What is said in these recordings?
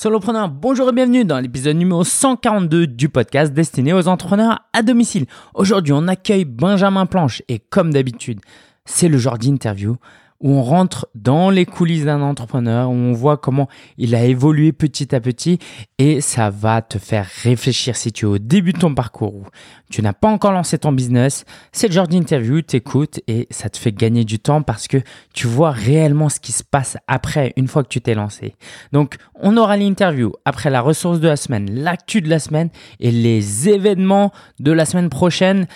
Solopreneur, bonjour et bienvenue dans l'épisode numéro 142 du podcast destiné aux entrepreneurs à domicile. Aujourd'hui, on accueille Benjamin Planche et comme d'habitude, c'est le genre d'interview où on rentre dans les coulisses d'un entrepreneur, où on voit comment il a évolué petit à petit et ça va te faire réfléchir si tu es au début de ton parcours ou tu n'as pas encore lancé ton business. C'est le genre d'interview, t'écoutes et ça te fait gagner du temps parce que tu vois réellement ce qui se passe après une fois que tu t'es lancé. Donc, on aura l'interview après la ressource de la semaine, l'actu de la semaine et les événements de la semaine prochaine.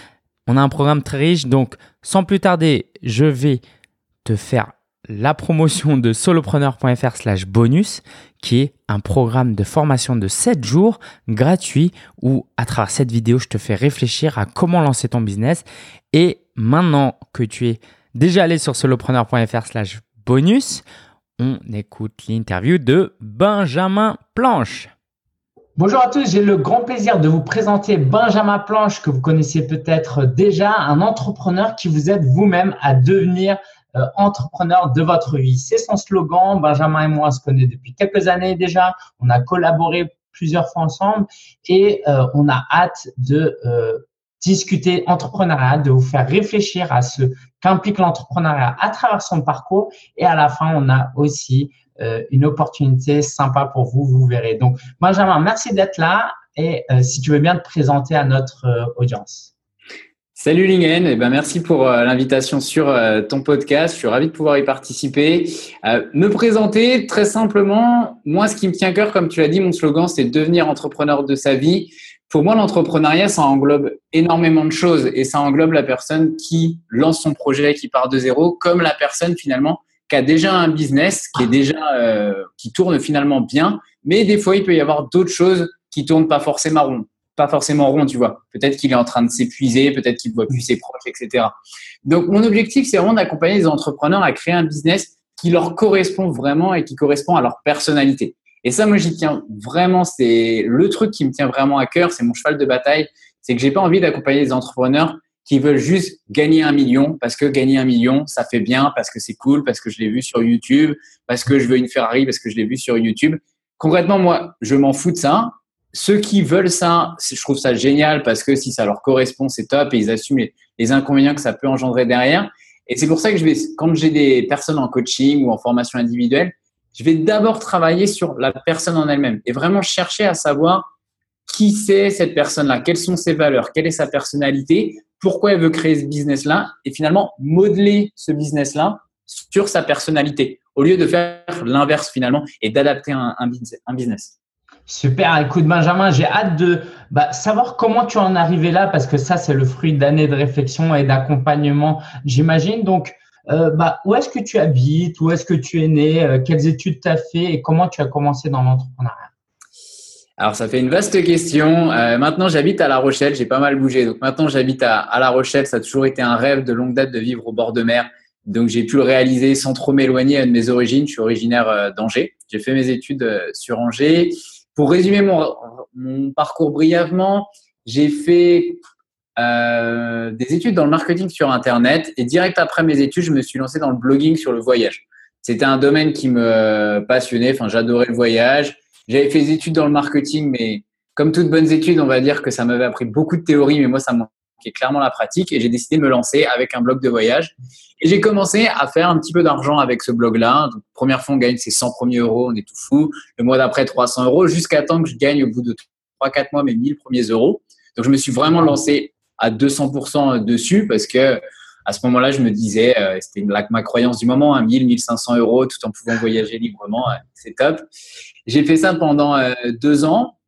On a un programme très riche, donc sans plus tarder, je vais te faire la promotion de solopreneur.fr slash bonus, qui est un programme de formation de 7 jours gratuit où à travers cette vidéo, je te fais réfléchir à comment lancer ton business. Et maintenant que tu es déjà allé sur solopreneur.fr slash bonus, on écoute l'interview de Benjamin Planche. Bonjour à tous, j'ai le grand plaisir de vous présenter Benjamin Planche que vous connaissez peut-être déjà, un entrepreneur qui vous aide vous-même à devenir euh, entrepreneur de votre vie. C'est son slogan. Benjamin et moi, on se connaît depuis quelques années déjà. On a collaboré plusieurs fois ensemble et euh, on a hâte de euh, discuter entrepreneuriat, de vous faire réfléchir à ce qu'implique l'entrepreneuriat à travers son parcours. Et à la fin, on a aussi une opportunité sympa pour vous, vous verrez. Donc, Benjamin, merci d'être là et si tu veux bien te présenter à notre audience. Salut Lingen, eh ben merci pour euh, l'invitation sur euh, ton podcast. Je suis ravi de pouvoir y participer. Euh, me présenter très simplement, moi ce qui me tient à cœur, comme tu l'as dit, mon slogan c'est devenir entrepreneur de sa vie. Pour moi, l'entrepreneuriat, ça englobe énormément de choses et ça englobe la personne qui lance son projet, qui part de zéro, comme la personne finalement qui a déjà un business, qui est déjà qui tourne finalement bien, mais des fois il peut y avoir d'autres choses qui tournent pas forcément rond pas forcément rond, tu vois. Peut-être qu'il est en train de s'épuiser, peut-être qu'il ne voit plus ses proches, etc. Donc, mon objectif, c'est vraiment d'accompagner les entrepreneurs à créer un business qui leur correspond vraiment et qui correspond à leur personnalité. Et ça, moi, j'y tiens vraiment. C'est le truc qui me tient vraiment à cœur. C'est mon cheval de bataille. C'est que j'ai pas envie d'accompagner les entrepreneurs qui veulent juste gagner un million parce que gagner un million, ça fait bien, parce que c'est cool, parce que je l'ai vu sur YouTube, parce que je veux une Ferrari, parce que je l'ai vu sur YouTube. Concrètement, moi, je m'en fous de ça ceux qui veulent ça, je trouve ça génial parce que si ça leur correspond, c'est top et ils assument les, inconvénients que ça peut engendrer derrière. Et c'est pour ça que je vais, quand j'ai des personnes en coaching ou en formation individuelle, je vais d'abord travailler sur la personne en elle-même et vraiment chercher à savoir qui c'est cette personne-là, quelles sont ses valeurs, quelle est sa personnalité, pourquoi elle veut créer ce business-là et finalement modeler ce business-là sur sa personnalité au lieu de faire l'inverse finalement et d'adapter un, un business. Super, écoute Benjamin, j'ai hâte de bah, savoir comment tu en es arrivé là parce que ça c'est le fruit d'années de réflexion et d'accompagnement, j'imagine. Donc, euh, bah, où est-ce que tu habites, où est-ce que tu es né, euh, quelles études tu as fait? Et comment tu as commencé dans l'entrepreneuriat? Alors, ça fait une vaste question. Euh, maintenant, j'habite à La Rochelle. J'ai pas mal bougé. Donc, maintenant, j'habite à, à, La Rochelle. Ça a toujours été un rêve de longue date de vivre au bord de mer. Donc, j'ai pu le réaliser sans trop m'éloigner de mes origines. Je suis originaire d'Angers. J'ai fait mes études sur Angers. Pour résumer mon, parcours brièvement, j'ai fait euh, des études dans le marketing sur Internet et direct après mes études, je me suis lancé dans le blogging sur le voyage. C'était un domaine qui me passionnait, enfin j'adorais le voyage. J'avais fait des études dans le marketing, mais comme toutes bonnes études, on va dire que ça m'avait appris beaucoup de théorie, mais moi ça qui est clairement la pratique. Et j'ai décidé de me lancer avec un blog de voyage. Et j'ai commencé à faire un petit peu d'argent avec ce blog-là. Donc, première fois, on gagne ses 100 premiers euros, on est tout fou. Le mois d'après, 300 euros, jusqu'à temps que je gagne au bout de 3-4 mois mes 1000 premiers euros. Donc, je me suis vraiment lancé à 200% dessus parce que à ce moment-là, je me disais, euh, c'était ma croyance du moment, hein, 1000, 1500 euros tout en pouvant voyager librement, c'est top. J'ai fait ça pendant euh, deux ans.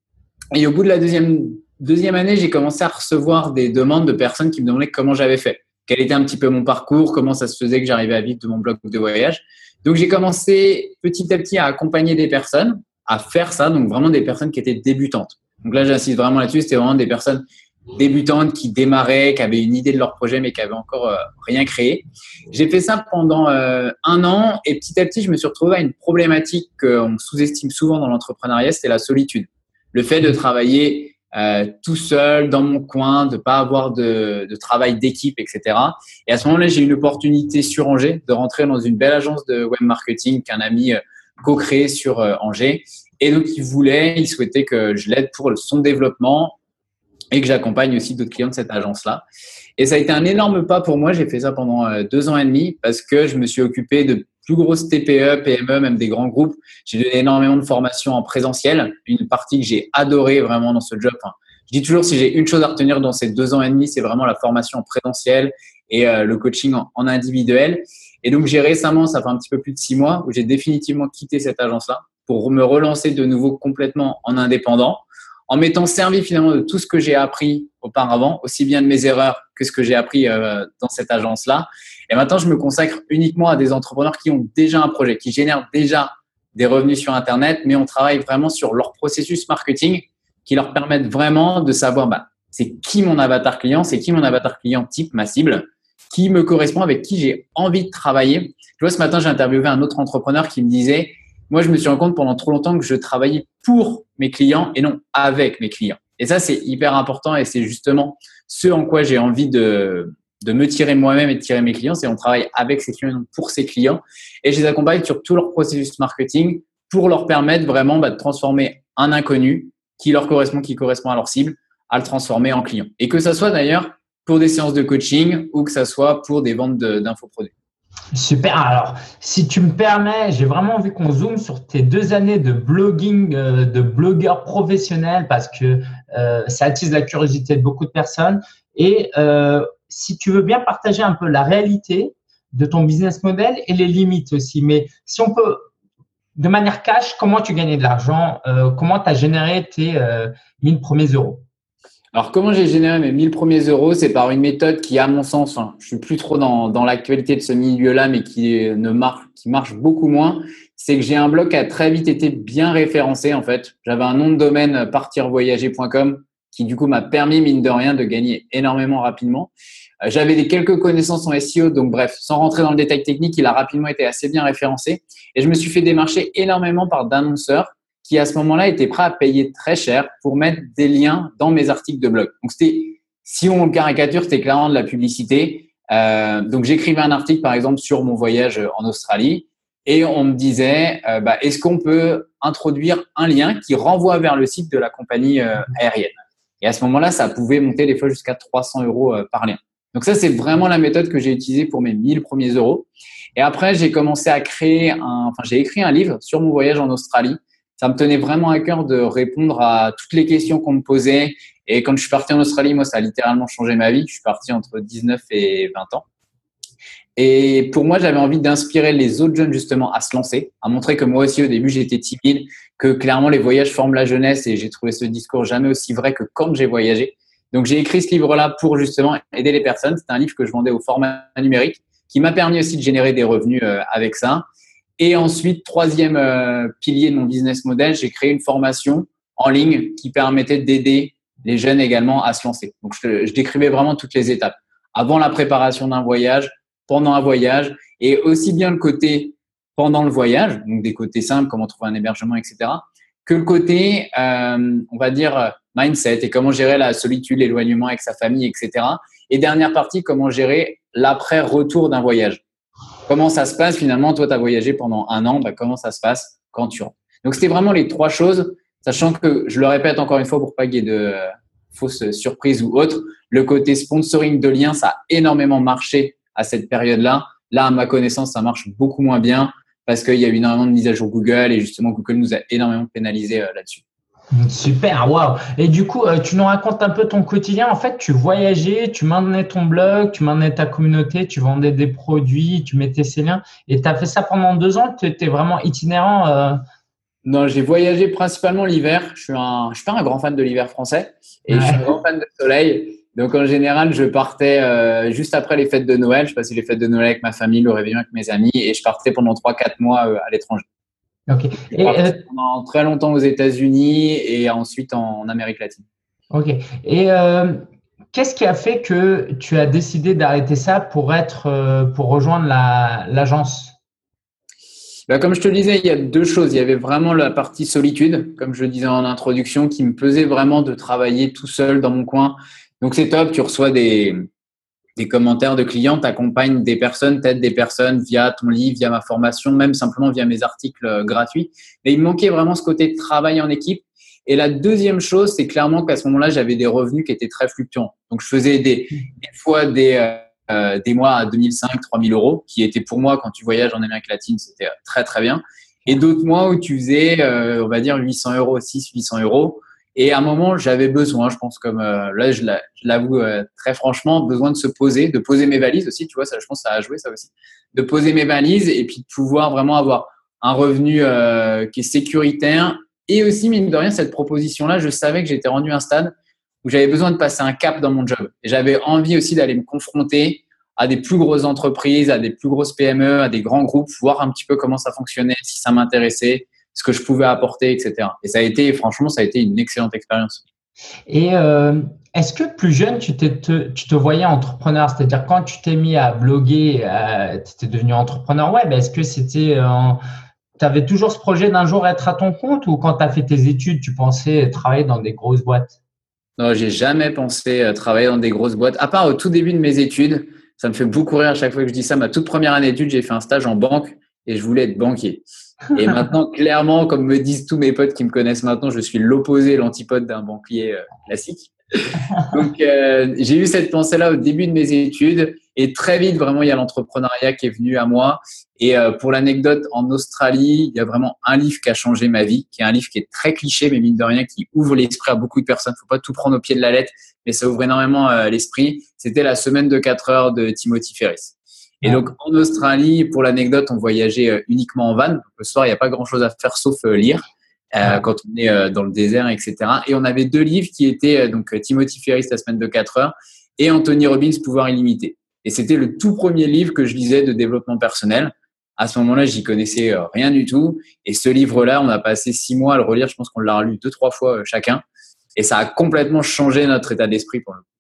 Et au bout de la deuxième deuxième année, j'ai commencé à recevoir des demandes de personnes qui me demandaient comment j'avais fait, quel était un petit peu mon parcours, comment ça se faisait que j'arrivais à vivre de mon blog de voyage. Donc, j'ai commencé petit à petit à accompagner des personnes à faire ça, donc vraiment des personnes qui étaient débutantes. Donc là, j'insiste vraiment là-dessus, c'était vraiment des personnes débutantes qui démarraient, qui avaient une idée de leur projet mais qui avaient encore euh, rien créé. J'ai fait ça pendant euh, un an et petit à petit, je me suis retrouvé à une problématique qu'on sous-estime souvent dans l'entrepreneuriat, c'était la solitude. Le fait de travailler euh, tout seul dans mon coin, de pas avoir de, de travail d'équipe, etc. Et à ce moment-là, j'ai eu une opportunité sur Angers de rentrer dans une belle agence de web marketing qu'un ami euh, co-créé sur euh, Angers. Et donc, il voulait, il souhaitait que je l'aide pour son développement et que j'accompagne aussi d'autres clients de cette agence-là. Et ça a été un énorme pas pour moi. J'ai fait ça pendant deux ans et demi parce que je me suis occupé de plus grosses TPE, PME, même des grands groupes. J'ai donné énormément de formations en présentiel, une partie que j'ai adorée vraiment dans ce job. je dis toujours, si j'ai une chose à retenir dans ces deux ans et demi, c'est vraiment la formation en présentiel et euh, le coaching en, individuel. Et donc, j'ai récemment, ça fait un petit peu plus de six mois, où j'ai définitivement quitté cette agence-là pour me relancer de nouveau complètement en indépendant, en m'étant servi finalement de tout ce que j'ai appris auparavant, aussi bien de mes erreurs que ce que j'ai appris euh, dans cette agence-là. Et maintenant, je me consacre uniquement à des entrepreneurs qui ont déjà un projet, qui génèrent déjà des revenus sur Internet, mais on travaille vraiment sur leur processus marketing qui leur permettent vraiment de savoir bah, c'est qui mon avatar client, c'est qui mon avatar client type, ma cible, qui me correspond, avec qui j'ai envie de travailler. Tu vois, ce matin, j'ai interviewé un autre entrepreneur qui me disait, moi, je me suis rendu compte pendant trop longtemps que je travaillais pour mes clients et non avec mes clients. Et ça, c'est hyper important et c'est justement ce en quoi j'ai envie de, me tirer moi-même et de tirer mes clients, c'est on travaille avec ces clients et pour ces clients. Et je les accompagne sur tout leur processus marketing pour leur permettre vraiment bah, de transformer un inconnu qui leur correspond, qui correspond à leur cible, à le transformer en client. Et que ça soit d'ailleurs pour des séances de coaching ou que ça soit pour des ventes d'infoproduits. Super. Alors, si tu me permets, j'ai vraiment envie qu'on zoome sur tes deux années de blogging, euh, de blogueur professionnel, parce que euh, ça attise la curiosité de beaucoup de personnes. Et euh, si tu veux bien partager un peu la réalité de ton business model et les limites aussi. Mais si on peut, de manière cash, comment tu gagnais de l'argent Comment tu as généré tes 1000 premiers euros? Alors, comment j'ai généré mes 1000 premiers euros? C'est par une méthode qui, à mon sens, hein, je suis plus trop dans, dans l'actualité de ce milieu-là, mais qui ne marche, qui marche beaucoup moins. C'est que j'ai un blog qui a très vite été bien référencé, en fait. J'avais un nom de domaine partirvoyager.com qui, du coup, m'a permis, mine de rien, de gagner énormément rapidement. Euh, j'avais des quelques connaissances en SEO, donc bref, sans rentrer dans le détail technique, il a rapidement été assez bien référencé. Et je me suis fait démarcher énormément par d'annonceurs qui à ce moment-là étaient prêts à payer très cher pour mettre des liens dans mes articles de blog. Donc c'était, si on caricature, c'était clairement de la publicité. Euh, donc j'écrivais un article par exemple sur mon voyage en Australie et on me disait, euh, bah, est-ce qu'on peut introduire un lien qui renvoie vers le site de la compagnie euh, aérienne? Et à ce moment-là, ça pouvait monter des fois jusqu'à 300 euros par lien. Donc ça, c'est vraiment la méthode que j'ai utilisée pour mes 1000 premiers euros. Et après, j'ai commencé à créer un, enfin, j'ai écrit un livre sur mon voyage en Australie ça me tenait vraiment à cœur de répondre à toutes les questions qu'on me posait. Et quand je suis parti en Australie, moi, ça a littéralement changé ma vie. Je suis parti entre 19 et 20 ans. Et pour moi, j'avais envie d'inspirer les autres jeunes justement à se lancer, à montrer que moi aussi au début j'étais timide, que clairement les voyages forment la jeunesse et j'ai trouvé ce discours jamais aussi vrai que quand j'ai voyagé. Donc j'ai écrit ce livre-là pour justement aider les personnes. C'est un livre que je vendais au format numérique qui m'a permis aussi de générer des revenus euh, avec ça. Et ensuite, troisième euh, pilier de mon business model, j'ai créé une formation en ligne qui permettait d'aider les jeunes également à se lancer. Donc, je, décrivais vraiment toutes les étapes. Avant la préparation d'un voyage, pendant un voyage, et aussi bien le côté pendant le voyage, donc des côtés simples, comment trouver un hébergement, etc., que le côté, euh, on va dire, mindset et comment gérer la solitude, l'éloignement avec sa famille, etc. Et dernière partie, comment gérer l'après-retour d'un voyage. Comment ça se passe finalement Toi, tu as voyagé pendant un an. Bah, comment ça se passe quand tu rentres? Donc, c'était vraiment les trois choses, sachant que, je le répète encore une fois pour pas qu'il y ait de euh, fausses surprises ou autres, le côté sponsoring de liens, ça a énormément marché à cette période-là. Là, à ma connaissance, ça marche beaucoup moins bien parce qu'il y a eu énormément de mises à jour Google et justement, Google nous a énormément pénalisé euh, là-dessus. Super, waouh. Et du coup, euh, tu nous racontes un peu ton quotidien. En fait, tu voyageais, tu maintenais ton blog, tu maintenais ta communauté, tu vendais des produits, tu mettais ces liens. Et tu as fait ça pendant deux ans. Tu étais vraiment itinérant. Euh? Non, j'ai voyagé principalement l'hiver. Je suis un, je suis pas un grand fan de l'hiver français et je suis un grand fan de soleil. Donc en général, je partais euh, juste après les fêtes de Noël. Je passais les fêtes de Noël avec ma famille, le réveillon avec mes amis et je partais pendant trois, quatre mois à l'étranger. Ok. Et, euh, pendant très longtemps aux États-Unis et ensuite en Amérique latine. Ok. Et euh, qu'est-ce qui a fait que tu as décidé d'arrêter ça pour être euh, pour rejoindre l'agence? Bah, comme je te le disais, il y a deux choses. Il y avait vraiment la partie solitude, comme je le disais en introduction, qui me pesait vraiment de travailler tout seul dans mon coin. Donc c'est top, tu reçois des, des commentaires de clients, t'accompagnes des personnes, t'aides des personnes via ton livre, via ma formation, même simplement via mes articles euh, gratuits. Mais il manquait vraiment ce côté de travail en équipe. Et la deuxième chose, c'est clairement qu'à ce moment-là, j'avais des revenus qui étaient très fluctuants. Donc, je faisais des, des fois des, euh, euh des mois à 2005, 3000 euros, qui étaient pour moi, quand tu voyages en Amérique latine, c'était très, très bien. Et d'autres mois où tu faisais, euh, on va dire, 800 euros, 6, 800 euros. Et à un moment, j'avais besoin, je pense, comme euh, là, je l'avoue euh, très franchement, besoin de se poser, de poser mes valises aussi, tu vois, ça, je pense, ça a joué ça aussi, de poser mes valises et puis de pouvoir vraiment avoir un revenu euh, qui est sécuritaire. Et aussi, mine de rien, cette proposition-là, je savais que j'étais rendu à un stade où j'avais besoin de passer un cap dans mon job. Et j'avais envie aussi d'aller me confronter à des plus grosses entreprises, à des plus grosses PME, à des grands groupes, voir un petit peu comment ça fonctionnait, si ça m'intéressait ce que je pouvais apporter, etc. Et ça a été, franchement, ça a été une excellente expérience. Et euh, est-ce que plus jeune, tu, te, tu te voyais entrepreneur? C'est-à-dire, quand tu t'es mis à bloguer, euh, tu étais devenu entrepreneur web, est-ce que c'était. Euh, tu avais toujours ce projet d'un jour être à ton compte? Ou quand tu as fait tes études, tu pensais travailler dans des grosses boîtes? Non, j'ai jamais pensé travailler dans des grosses boîtes. À part au tout début de mes études, ça me fait beaucoup rire à chaque fois que je dis ça. Ma toute première année d'études, j'ai fait un stage en banque et je voulais être banquier. Et maintenant, clairement, comme me disent tous mes potes qui me connaissent maintenant, je suis l'opposé, l'antipode d'un banquier euh, classique. Donc, euh, j'ai eu cette pensée-là au début de mes études et très vite, vraiment, il y a l'entrepreneuriat qui est venu à moi. Et euh, pour l'anecdote, en Australie, il y a vraiment un livre qui a changé ma vie, qui est un livre qui est très cliché, mais mine de rien, qui ouvre l'esprit à beaucoup de personnes. Faut pas tout prendre au pied de la lettre, mais ça ouvre énormément l'esprit. C'était la semaine de 4 heures de Timothy Ferris. Et donc, en Australie, pour l'anecdote, on voyageait euh, uniquement en van. Le soir, il n'y a pas grand-chose à faire sauf euh, lire euh, quand on est dans le désert, etc. Et on avait deux livres qui étaient donc Timothy Ferris, La semaine de 4 heures, et Anthony Robbins, Pouvoir illimité. Et c'était le tout premier livre que je lisais de développement personnel. À ce moment-là, j'y connaissais rien du tout. Et ce livre-là, on a passé six mois à le relire. Je pense qu'on l'a relu deux, trois fois chacun. Et ça a complètement changé notre état d'esprit pour le coup.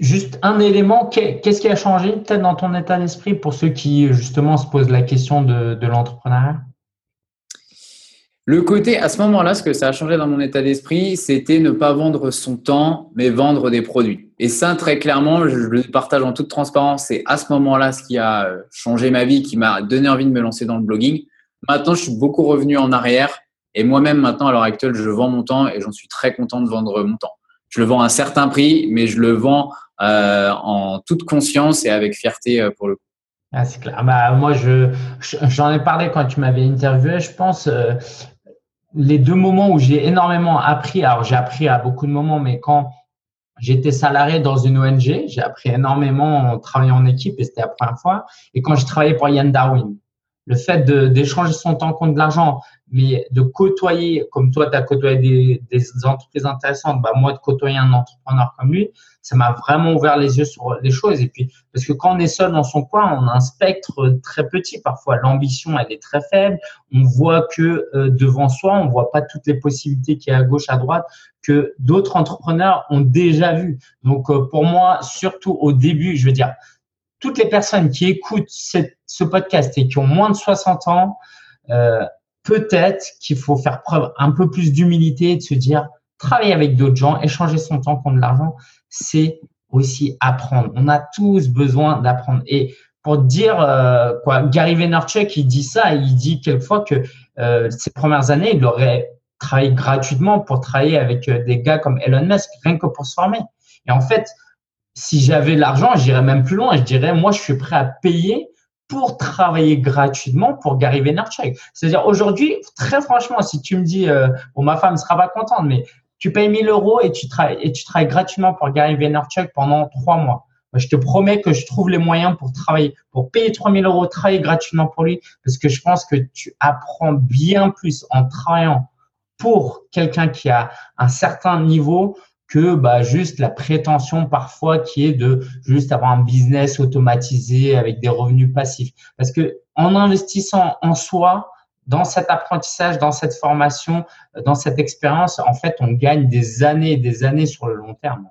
Juste un élément, qu'est-ce qui a changé peut-être dans ton état d'esprit pour ceux qui justement se posent la question de, l'entrepreneuriat? Le côté, à ce moment-là, ce que ça a changé dans mon état d'esprit, c'était ne pas vendre son temps, mais vendre des produits. Et ça, très clairement, je le partage en toute transparence, c'est à ce moment-là ce qui a euh, changé ma vie, qui m'a donné envie de me lancer dans le blogging. Maintenant, je suis beaucoup revenu en arrière et moi-même, maintenant, à l'heure actuelle, je vends mon temps et j'en suis très content de vendre mon temps je le vends à un certain prix, mais je le vends euh, en toute conscience et avec fierté euh, pour le coup. Ah, c'est clair. Bah, moi, je, j'en ai parlé quand tu m'avais interviewé. Je pense euh, les deux moments où j'ai énormément appris. Alors, j'ai appris à beaucoup de moments, mais quand j'étais salarié dans une ONG, j'ai appris énormément en travaillant en équipe et c'était la première fois. Et quand je travaillais pour Yann Darwin, le fait d'échanger son temps contre de l'argent, mais de côtoyer, comme toi, tu as côtoyé des, des, entreprises intéressantes, bah, moi, de côtoyer un entrepreneur comme lui, ça m'a vraiment ouvert les yeux sur les choses. Et puis, parce que quand on est seul dans son coin, on a un spectre très petit. Parfois, l'ambition, elle est très faible. On voit que euh, devant soi, on voit pas toutes les possibilités qu'il y a à gauche, à droite, que d'autres entrepreneurs ont déjà vu. Donc, euh, pour moi, surtout au début, je veux dire, toutes les personnes qui écoutent ce podcast et qui ont moins de 60 ans, euh, peut-être qu'il faut faire preuve un peu plus d'humilité et de se dire, travailler avec d'autres gens, échanger son temps contre l'argent, c'est aussi apprendre. On a tous besoin d'apprendre. Et pour dire euh, quoi, Gary Vaynerchuk, il dit ça, il dit quelquefois que euh, ces premières années, il aurait travaillé gratuitement pour travailler avec euh, des gars comme Elon Musk, rien que pour se former. Et en fait, si j'avais l'argent, j'irais même plus loin. Je dirais, moi, je suis prêt à payer pour travailler gratuitement pour Gary Vaynerchuk. C'est-à-dire aujourd'hui, très franchement, si tu me dis, euh, bon, ma femme sera pas contente, mais tu payes 1000 euros et tu travailles et tu travailles gratuitement pour Gary Vaynerchuk pendant trois mois. Je te promets que je trouve les moyens pour travailler, pour payer 3000 euros, travailler gratuitement pour lui, parce que je pense que tu apprends bien plus en travaillant pour quelqu'un qui a un certain niveau que bah, juste la prétention parfois qui est de juste avoir un business automatisé avec des revenus passifs. Parce que en investissant en soi, dans cet apprentissage, dans cette formation, dans cette expérience, en fait, on gagne des années et des années sur le long terme.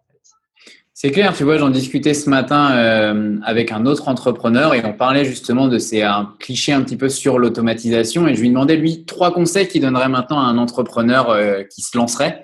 C'est clair, tu vois, j'en discutais ce matin euh, avec un autre entrepreneur et on parlait justement de ces clichés un petit peu sur l'automatisation et je lui demandais lui trois conseils qu'il donnerait maintenant à un entrepreneur euh, qui se lancerait.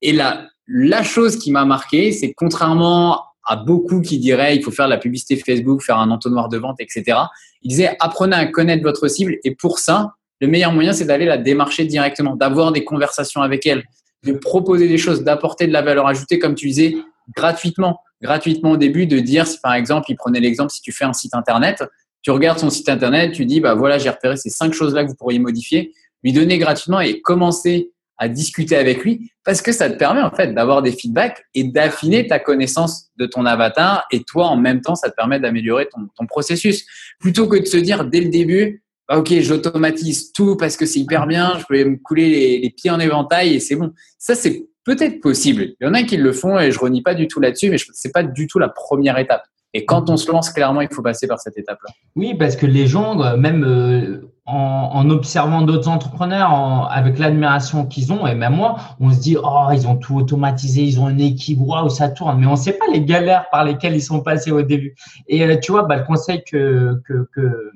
Et là, la chose qui m'a marqué, c'est contrairement à beaucoup qui diraient il faut faire de la publicité Facebook, faire un entonnoir de vente, etc. Il disait apprenez à connaître votre cible et pour ça, le meilleur moyen, c'est d'aller la démarcher directement, d'avoir des conversations avec elle, de proposer des choses, d'apporter de la valeur ajoutée, comme tu disais, gratuitement. Gratuitement au début, de dire, si par exemple, il prenait l'exemple, si tu fais un site internet, tu regardes son site internet, tu dis, bah voilà, j'ai repéré ces cinq choses-là que vous pourriez modifier, lui donner gratuitement et commencer à discuter avec lui parce que ça te permet en fait d'avoir des feedbacks et d'affiner ta connaissance de ton avatar. Et toi en même temps ça te permet d'améliorer ton, ton, processus. Plutôt que de se dire dès le début bah, ok j'automatise tout parce que c'est hyper bien je peux me couler les, les pieds en éventail et c'est bon ça c'est peut-être possible. Il y en a qui le font et je renie pas du tout là-dessus mais c'est pas du tout la première étape et quand on se lance, clairement, il faut passer par cette étape-là. Oui, parce que les gens, euh, même euh, en, observant d'autres entrepreneurs, avec l'admiration qu'ils ont, et même moi, on se dit, oh, ils ont tout automatisé, ils ont une équipe, waouh, ça tourne. Mais on ne sait pas les galères par lesquelles ils sont passés au début. Et euh, tu vois, bah, le conseil que, que, que,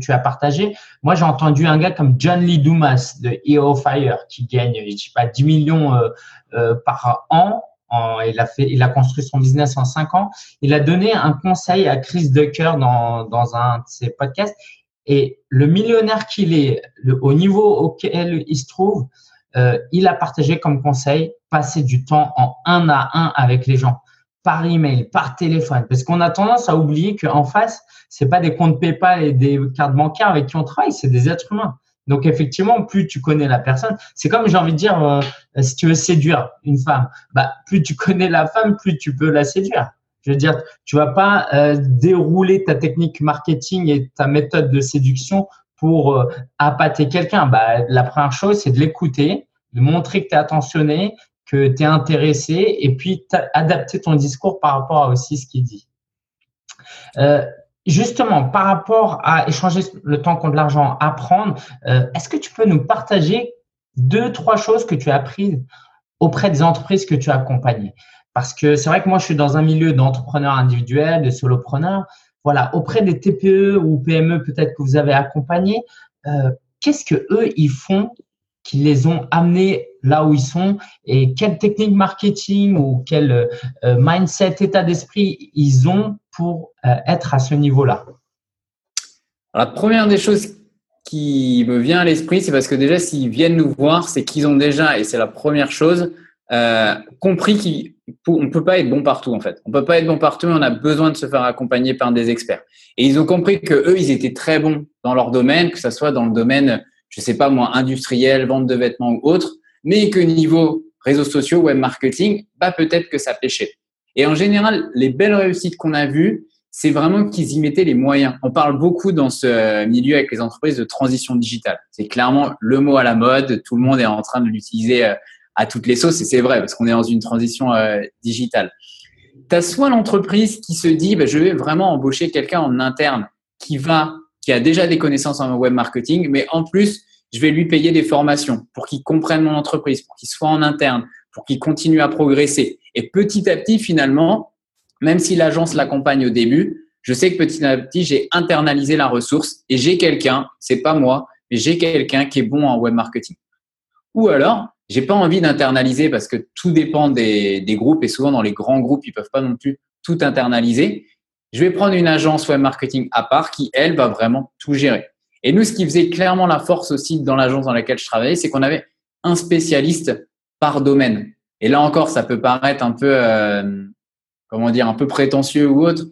tu as partagé, moi, j'ai entendu un gars comme John Lee Dumas de EO Fire qui gagne, je sais pas, 10 millions par an il, a fait, il a construit son business en cinq ans. Il a donné un conseil à Chris Ducker dans, dans un de ses podcasts. Et le millionnaire qu'il est, le, au niveau auquel il se trouve, euh, il a partagé comme conseil passer du temps en un à un avec les gens, par email, par téléphone, parce qu'on a tendance à oublier qu'en face, c'est pas des comptes PayPal et des cartes bancaires avec qui on travaille, c'est des êtres humains. Donc effectivement, plus tu connais la personne, c'est comme j'ai envie de dire, euh, si tu veux séduire une femme, bah plus tu connais la femme, plus tu peux la séduire. Je veux dire, tu vas pas euh, dérouler ta technique marketing et ta méthode de séduction pour euh, appâter quelqu'un. Bah, la première chose, c'est de l'écouter, de montrer que tu es attentionné, que tu es intéressé, et puis adapter ton discours par rapport à aussi ce qu'il dit. Euh, Justement, par rapport à échanger le temps contre l'argent, apprendre, euh, est-ce que tu peux nous partager deux, trois choses que tu as apprises auprès des entreprises que tu as accompagnées? Parce que c'est vrai que moi, je suis dans un milieu d'entrepreneurs individuels, de solopreneurs. Voilà, auprès des TPE ou PME peut-être que vous avez accompagné, euh, qu'est-ce que eux ils font qui les ont amenés là où ils sont et quelle technique marketing ou quel euh, mindset, état d'esprit ils ont pour euh, être à ce niveau-là La première des choses qui me vient à l'esprit, c'est parce que déjà, s'ils viennent nous voir, c'est qu'ils ont déjà, et c'est la première chose, euh, compris qu'on ne peut pas être bon partout en fait. On peut pas être bon partout, on a besoin de se faire accompagner par des experts. Et ils ont compris que eux, ils étaient très bons dans leur domaine, que ce soit dans le domaine je sais pas moi, industriel, vente de vêtements ou autre, mais que niveau réseaux sociaux, web marketing, bah peut-être que ça pêchait. Et en général, les belles réussites qu'on a vues, c'est vraiment qu'ils y mettaient les moyens. On parle beaucoup dans ce milieu avec les entreprises de transition digitale. C'est clairement le mot à la mode. Tout le monde est en train de l'utiliser euh, à toutes les sauces et c'est vrai parce qu'on est dans une transition euh, digitale. Tu as soit l'entreprise qui se dit, bah, je vais vraiment embaucher quelqu'un en interne qui va qui a déjà des connaissances en web marketing, mais en plus, je vais lui payer des formations pour qu'il comprenne mon entreprise, pour qu'il soit en interne, pour qu'il continue à progresser. Et petit à petit, finalement, même si l'agence l'accompagne au début, je sais que petit à petit, j'ai internalisé la ressource et j'ai quelqu'un, c'est pas moi, mais j'ai quelqu'un qui est bon en web marketing. Ou alors, j'ai pas envie d'internaliser parce que tout dépend des, groupes et souvent dans les grands groupes, ils peuvent pas non plus tout internaliser je vais prendre une agence web marketing à part qui, elle, va vraiment tout gérer. Et nous, ce qui faisait clairement la force aussi dans l'agence dans laquelle je travaillais, c'est qu'on avait un spécialiste par domaine. Et là encore, ça peut paraître un peu, euh, comment dire, un peu prétentieux ou autre,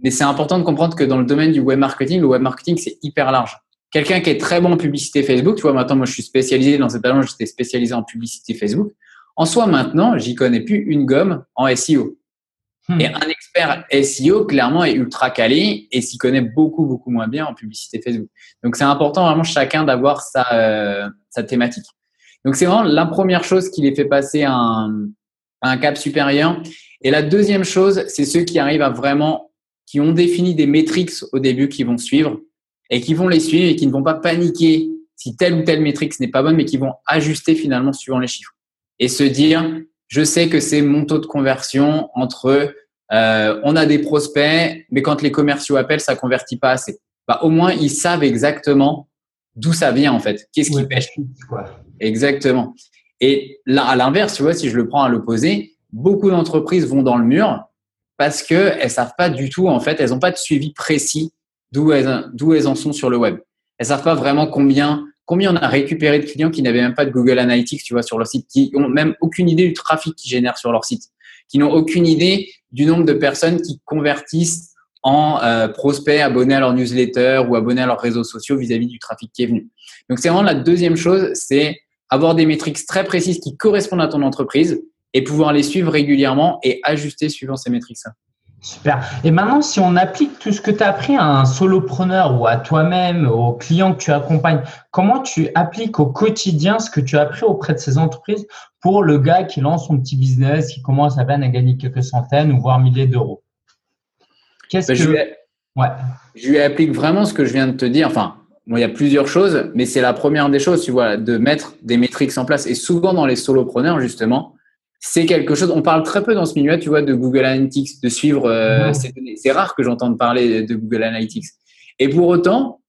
mais c'est important de comprendre que dans le domaine du web marketing, le web marketing, c'est hyper large. Quelqu'un qui est très bon en publicité Facebook, tu vois, maintenant, moi, je suis spécialisé dans cette agence, j'étais spécialisé en publicité Facebook. En soi, maintenant, j'y connais plus une gomme en SEO. Et hmm. un expert SEO, clairement, est ultra calé et s'y connaît beaucoup, beaucoup moins bien en publicité Facebook. Donc, c'est important vraiment chacun d'avoir sa, euh, sa thématique. Donc, c'est vraiment la première chose qui les fait passer à un, un cap supérieur. Et la deuxième chose, c'est ceux qui arrivent à vraiment, qui ont défini des métriques au début qui vont suivre et qui vont les suivre et qui ne vont pas paniquer si telle ou telle métrique n'est pas bonne, mais qui vont ajuster finalement suivant les chiffres et se dire, je sais que c'est mon taux de conversion entre euh, on a des prospects, mais quand les commerciaux appellent, ça convertit pas assez. Bah, au moins, ils savent exactement d'où ça vient en fait. Qu'est-ce qui pêche Exactement. Et là, à l'inverse, tu vois, si je le prends à l'opposé, beaucoup d'entreprises vont dans le mur parce que elles savent pas du tout, en fait, elles n'ont pas de suivi précis d'où elles, elles en sont sur le web. Elles savent pas vraiment combien, combien on a récupéré de clients qui n'avaient même pas de Google Analytics, tu vois, sur leur site, qui ont même aucune idée du trafic qu'ils génèrent sur leur site, qui n'ont aucune idée du nombre de personnes qui convertissent en euh, prospects abonnés à leur newsletter ou abonnés à leurs réseaux sociaux vis-à-vis du trafic qui est venu. Donc, c'est vraiment la deuxième chose, c'est avoir des métriques très précises qui correspondent à ton entreprise et pouvoir les suivre régulièrement et ajuster suivant ces métriques-là. Super. Et maintenant, si on applique tout ce que tu as appris à un solopreneur ou à toi-même, aux clients que tu accompagnes, comment tu appliques au quotidien ce que tu as appris auprès de ces entreprises pour le gars qui lance son petit business, qui commence à peine à gagner quelques centaines ou voire milliers d'euros? Qu'est-ce bah, que... Je lui, ouais. je lui applique vraiment ce que je viens de te dire. Enfin, il y a plusieurs choses, mais c'est la première des choses, tu vois, de mettre des métriques en place. Et souvent dans les solopreneurs, justement, c'est quelque chose. On parle très peu dans ce milieu, tu vois, de Google Analytics, de suivre euh, ces données. C'est rare que j'entende parler de Google Analytics. Et pour autant,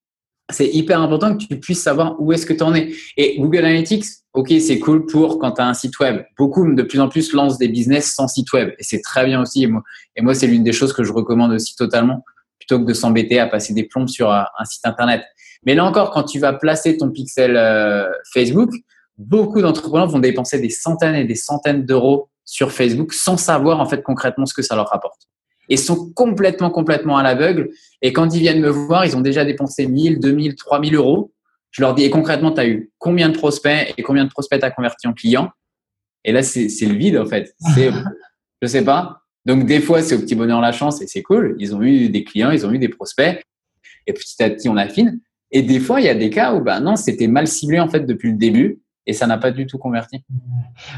c'est hyper important que tu puisses savoir où est-ce que tu en es. Et Google Analytics, ok, c'est cool pour quand tu as un site web. Beaucoup de plus en plus lancent des business sans site web. Et c'est très bien aussi. Et moi, et moi c'est l'une des choses que je recommande aussi totalement, plutôt que de s'embêter à passer des plombs sur un, site internet. Mais là encore, quand tu vas placer ton pixel euh, Facebook, beaucoup d'entrepreneurs vont dépenser des centaines et des centaines d'euros sur Facebook sans savoir en fait concrètement ce que ça leur rapporte. Et sont complètement, complètement à l'aveugle. Et quand ils viennent me voir, ils ont déjà dépensé 1000, 2000, 3000 euros. Je leur dis, et concrètement, tu as eu combien de prospects et combien de prospects tu as converti en clients? Et là, c'est le vide en fait. Je sais pas. Donc, des fois, c'est au petit bonheur la chance et c'est cool. Ils ont eu des clients, ils ont eu des prospects. Et petit à petit, on affine. Et des fois, il y a des cas où, ben non, c'était mal ciblé en fait depuis le début et ça n'a pas du tout converti.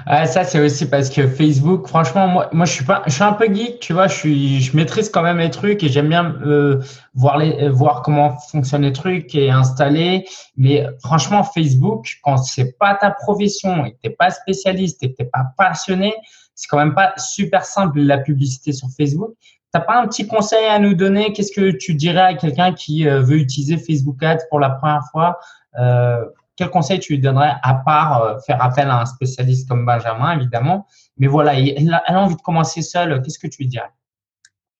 ça, c'est aussi parce que Facebook, franchement, moi, moi, je suis pas, je suis un peu geek, tu vois, je suis, je maîtrise quand même les trucs et j'aime bien euh, voir les, voir comment fonctionnent les trucs et installer. Mais franchement, Facebook, quand c'est pas ta profession et que pas spécialiste et que pas passionné, c'est quand même pas super simple la publicité sur Facebook. T'as pas un petit conseil à nous donner? Qu'est-ce que tu dirais à quelqu'un qui euh, veut utiliser Facebook Ads pour la première fois? Euh, quel conseil tu lui donnerais à part euh, faire appel à un spécialiste comme Benjamin, évidemment? Mais voilà, elle a, envie de commencer seule. Qu'est-ce que tu lui dirais?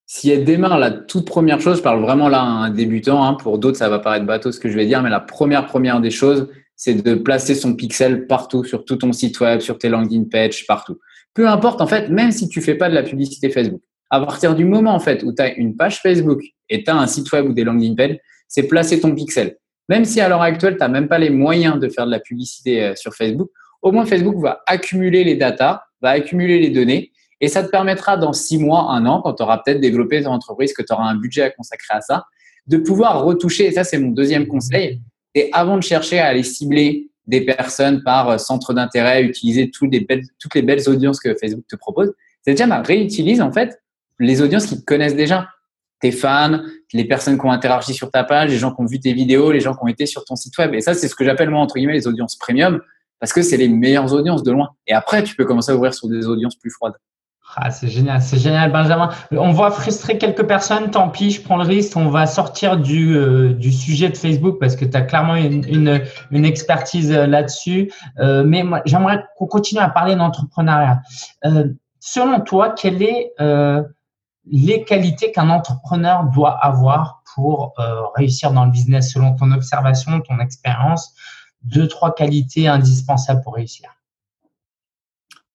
Si elle démarre la toute première chose, je parle vraiment là à un débutant. Hein, pour d'autres, ça va paraître bateau ce que je vais dire, mais la première première des choses, c'est de placer son pixel partout, sur tout ton site web, sur tes landing pages, partout. Peu importe, en fait, même si tu fais pas de la publicité Facebook. À partir du moment en fait où tu as une page Facebook et tu as un site web ou des landing pages, c'est placer ton pixel. Même si à l'heure actuelle, tu n'as même pas les moyens de faire de la publicité euh, sur Facebook, au moins Facebook va accumuler les datas, va accumuler les données et ça te permettra dans six mois, un an, quand tu auras peut-être développé ton entreprise, que tu auras un budget à consacrer à ça, de pouvoir retoucher, et ça c'est mon deuxième conseil, et avant de chercher à aller cibler des personnes par euh, centre d'intérêt, utiliser toutes les, belles, toutes les belles audiences que Facebook te propose, c'est déjà bah, réutilise en fait les audiences qui te connaissent déjà tes fans, les personnes qui ont interagi sur ta page, les gens qui ont vu tes vidéos, les gens qui ont été sur ton site web. Et ça, c'est ce que j'appelle moi, entre guillemets, les audiences premium, parce que c'est les meilleures audiences de loin. Et après, tu peux commencer à ouvrir sur des audiences plus froides. Ah, c'est génial, c'est génial, Benjamin. On va frustrer quelques personnes, tant pis, je prends le risque. On va sortir du, euh, du sujet de Facebook parce que tu as clairement une, une, expertise euh, là-dessus. Euh, mais j'aimerais qu'on continue à parler d'entrepreneuriat. Selon toi, quelle est les qualités qu'un entrepreneur doit avoir pour euh, réussir dans le business selon ton observation, ton expérience, deux, trois qualités indispensables pour réussir